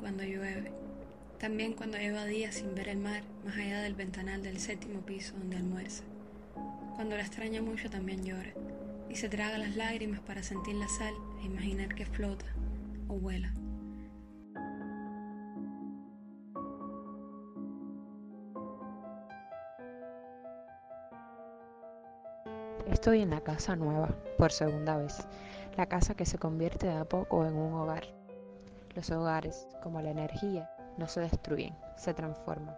cuando llueve, también cuando lleva días sin ver el mar más allá del ventanal del séptimo piso donde almuerza. Cuando la extraña mucho también llora y se traga las lágrimas para sentir la sal e imaginar que flota o vuela. Estoy en la casa nueva, por segunda vez, la casa que se convierte a poco en un hogar. Los hogares, como la energía, no se destruyen, se transforman.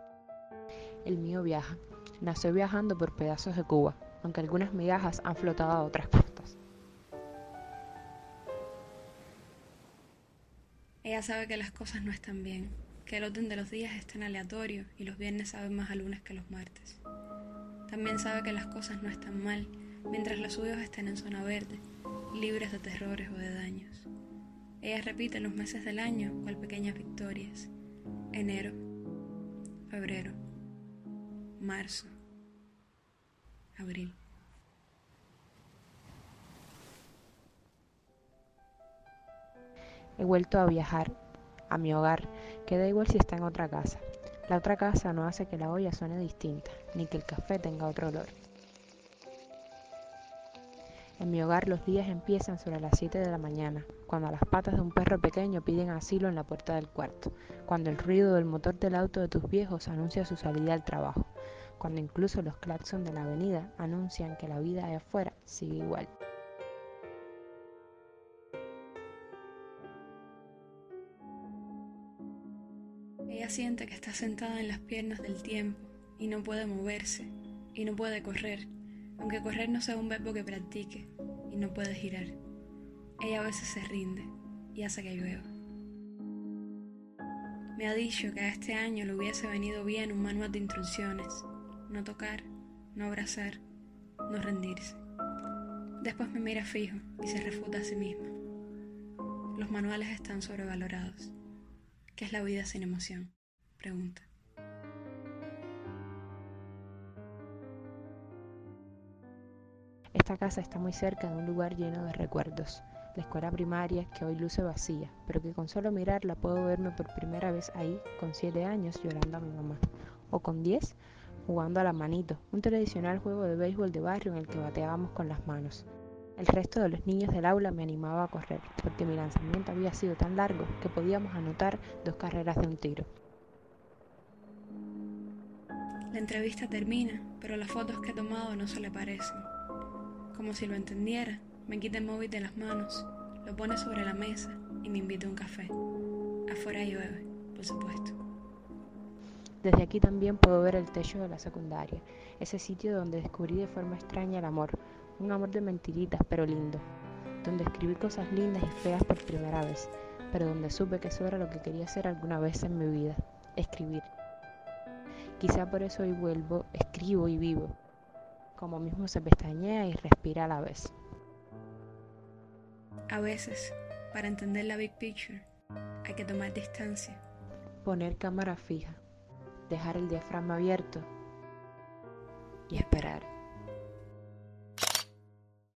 El mío viaja, nació viajando por pedazos de Cuba, aunque algunas migajas han flotado a otras costas. Ella sabe que las cosas no están bien, que el orden de los días es tan aleatorio y los viernes saben más a lunes que los martes. También sabe que las cosas no están mal mientras los suyos estén en zona verde, libres de terrores o de daños. Ella repite los meses del año cual pequeñas victorias. Enero, febrero, marzo, abril. He vuelto a viajar, a mi hogar, que da igual si está en otra casa. La otra casa no hace que la olla suene distinta, ni que el café tenga otro olor. En mi hogar los días empiezan sobre las 7 de la mañana, cuando las patas de un perro pequeño piden asilo en la puerta del cuarto, cuando el ruido del motor del auto de tus viejos anuncia su salida al trabajo, cuando incluso los claxons de la avenida anuncian que la vida allá afuera sigue igual. Ella siente que está sentada en las piernas del tiempo y no puede moverse y no puede correr aunque correr no sea un verbo que practique y no puede girar. Ella a veces se rinde y hace que llueva. Me ha dicho que a este año le hubiese venido bien un manual de instrucciones, no tocar, no abrazar, no rendirse. Después me mira fijo y se refuta a sí misma. Los manuales están sobrevalorados. ¿Qué es la vida sin emoción? Pregunta. Esta casa está muy cerca de un lugar lleno de recuerdos, la escuela primaria que hoy luce vacía, pero que con solo mirarla puedo verme por primera vez ahí con 7 años llorando a mi mamá, o con 10 jugando a la manito, un tradicional juego de béisbol de barrio en el que bateábamos con las manos. El resto de los niños del aula me animaba a correr, porque mi lanzamiento había sido tan largo que podíamos anotar dos carreras de un tiro. La entrevista termina, pero las fotos que he tomado no se le parecen. Como si lo entendiera, me quita el móvil de las manos, lo pone sobre la mesa y me invita a un café. Afuera llueve, por supuesto. Desde aquí también puedo ver el techo de la secundaria, ese sitio donde descubrí de forma extraña el amor, un amor de mentiritas pero lindo, donde escribí cosas lindas y feas por primera vez, pero donde supe que eso era lo que quería hacer alguna vez en mi vida, escribir. Quizá por eso hoy vuelvo, escribo y vivo, como mismo se pestañea y respira a la vez. A veces, para entender la big picture, hay que tomar distancia. Poner cámara fija, dejar el diafragma abierto y esperar.